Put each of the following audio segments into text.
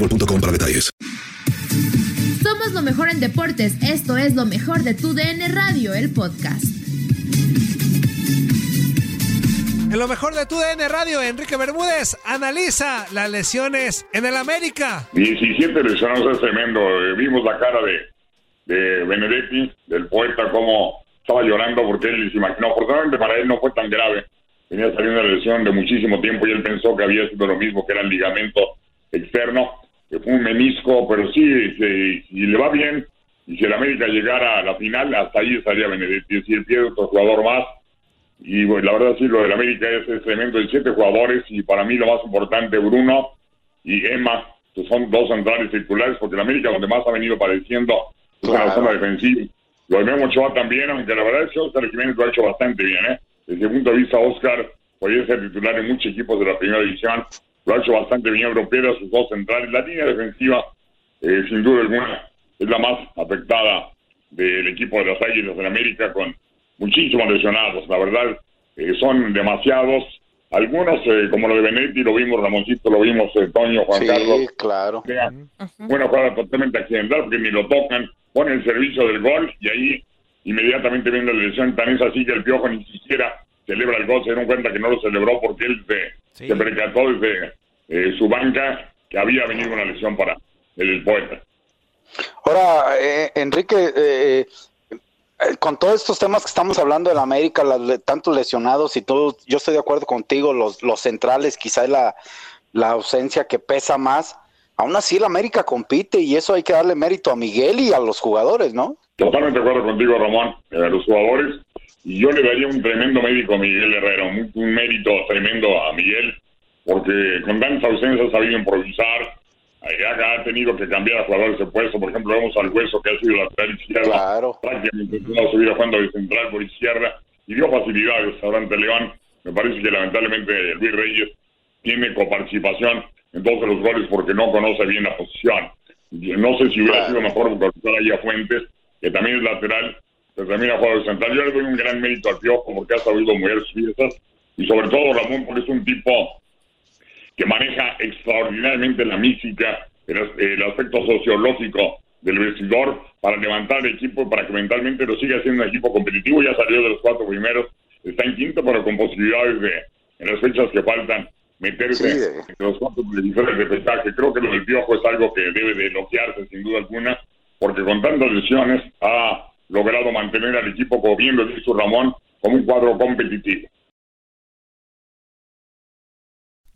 boostmobile.com para detalles. Somos lo mejor en deportes. Esto es lo mejor de tu DN Radio, el podcast. En lo mejor de tu DN Radio, Enrique Bermúdez analiza las lesiones en el América. 17 lesionados es tremendo. Eh, Vimos la cara de, de Benedetti, del poeta, cómo estaba llorando porque él se imaginó. Afortunadamente para él no fue tan grave. Venía saliendo una lesión de muchísimo tiempo y él pensó que había sido lo mismo, que era el ligamento externo, que fue un menisco, pero sí, si, si le va bien y si el América llegara a la final, hasta ahí estaría Benedetti. Si él pierde otro jugador más, y bueno, la verdad sí, lo del América es, es tremendo, de siete jugadores y para mí lo más importante, Bruno y Emma, que son dos centrales titulares, porque el América donde más ha venido padeciendo es en la zona defensiva. Lo de Memo Ochoa también, aunque la verdad es que Oscar Jiménez lo ha hecho bastante bien, ¿eh? Desde el punto de vista, Oscar podría ser titular en muchos equipos de la primera división, lo ha hecho bastante bien, pero pierde a sus dos centrales. La línea defensiva, eh, sin duda alguna, es la más afectada del equipo de las Águilas del América, con muchísimos lesionados. La verdad, eh, son demasiados. Algunos, eh, como lo de Benetti, lo vimos, Ramoncito, lo vimos, eh, Toño, Juan Sí, Carlos. claro. Una jugada totalmente accidental, porque ni lo tocan, ponen el servicio del gol y ahí inmediatamente viene la lesión. Tan es así que el Piojo ni siquiera celebra el gol, se dieron cuenta que no lo celebró porque él se, se percató desde eh, su banca que había venido una lesión para el, poeta. Ahora, eh, Enrique, eh, eh, con todos estos temas que estamos hablando de la América, las tantos lesionados y todo, yo estoy de acuerdo contigo, los, los centrales, quizá es la, la ausencia que pesa más. Aún así, la América compite y eso hay que darle mérito a Miguel y a los jugadores, ¿no? Totalmente de acuerdo contigo, Ramón, eh, a los jugadores. Y yo le daría un tremendo mérito a Miguel Herrera, un, un mérito tremendo a Miguel, porque con tantas ausencias ha sabido improvisar, eh, ha, ha tenido que cambiar a jugadores de puesto. Por ejemplo, vemos al Hueso que ha sido lateral izquierda, prácticamente no se hubiera jugando de central por izquierda y dio facilidades ahora ante León. Me parece que lamentablemente Luis Reyes tiene coparticipación en todos los goles porque no conoce bien la posición. No sé si hubiera sido mejor colocar ahí a Fuentes, que también es lateral, jugado de central. Yo le doy un gran mérito al Piojo porque ha sabido mover sus piezas y sobre todo Ramón porque es un tipo que maneja extraordinariamente la mística, el, el aspecto sociológico del vestidor para levantar el equipo, para que mentalmente lo siga siendo un equipo competitivo. Ya salió de los cuatro primeros, está en quinto, pero con posibilidades de, en las fechas que faltan, meterse Sí, de- entre los cuatro televisores de pesaje. Creo que lo del Piojo es algo que debe de elogiarse sin duda alguna, porque con tantas lesiones ha logrado mantener al equipo, como bien lo Ramón, como un cuadro competitivo.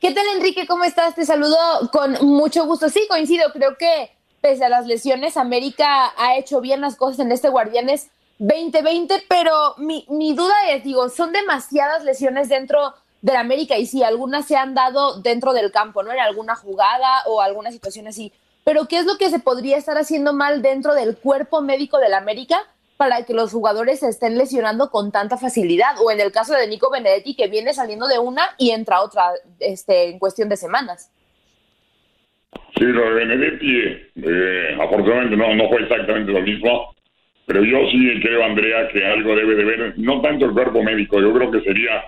¿Qué tal, Enrique? ¿Cómo estás? Te saludo con mucho gusto. Sí, coincido. Creo que pese a las lesiones, América ha hecho bien las cosas en este Guardianes 2020, pero mi, mi duda es, digo, son demasiadas lesiones dentro del América y sí, algunas se han dado dentro del campo, ¿no? En alguna jugada o alguna situación así. Pero ¿qué es lo que se podría estar haciendo mal dentro del cuerpo médico del América para que los jugadores se estén lesionando con tanta facilidad? O en el caso de Nico Benedetti, que viene saliendo de una y entra otra este, en cuestión de semanas. Sí, lo de Benedetti, eh, afortunadamente no, no fue exactamente lo mismo, pero yo sí creo, Andrea, que algo debe de ver, no tanto el cuerpo médico, yo creo que sería,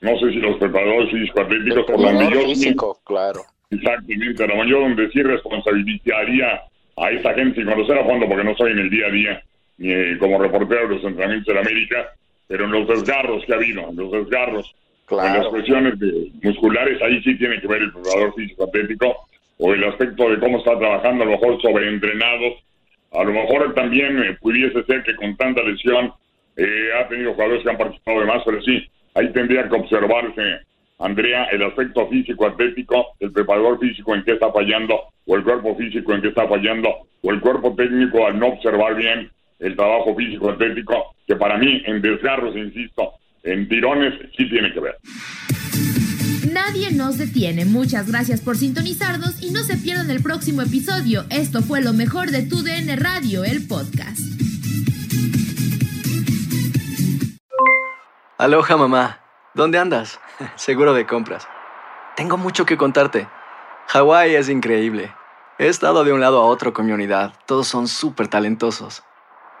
no sé si los preparadores físico-atléticos, por donde yo... físico, claro. Exactamente, a lo mejor donde sí responsabilizaría a esa gente sin conocer a fondo, porque no soy en el día a día, eh, como reportero de los entrenamientos de la América, pero en los desgarros que ha habido, en los desgarros, en las cuestiones de musculares, ahí sí tiene que ver el preparador físico-atlético, o el aspecto de cómo está trabajando, a lo mejor sobreentrenados, a lo mejor también eh, pudiese ser que con tanta lesión eh, ha tenido jugadores que han participado de más, pero sí, ahí tendría que observarse, Andrea, el aspecto físico-atlético, el preparador físico en qué está fallando, o el cuerpo físico en qué está fallando, o el cuerpo técnico al no observar bien el trabajo físico-atlético, que para mí en desgarros, insisto, en tirones sí tiene que ver. Nadie nos detiene. Muchas gracias por sintonizarnos y no se pierdan el próximo episodio. Esto fue lo mejor de Tu DN Radio, el podcast. Aloha mamá, ¿dónde andas? Seguro de compras. Tengo mucho que contarte. Hawái es increíble. He estado de un lado a otro con mi unidad. Todos son súper talentosos.